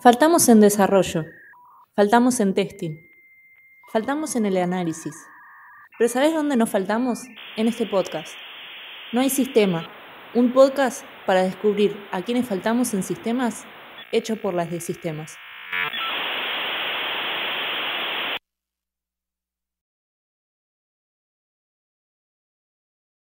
Faltamos en desarrollo, faltamos en testing, faltamos en el análisis. Pero ¿sabes dónde nos faltamos? En este podcast. No hay sistema. Un podcast para descubrir a quiénes faltamos en sistemas hecho por las de sistemas.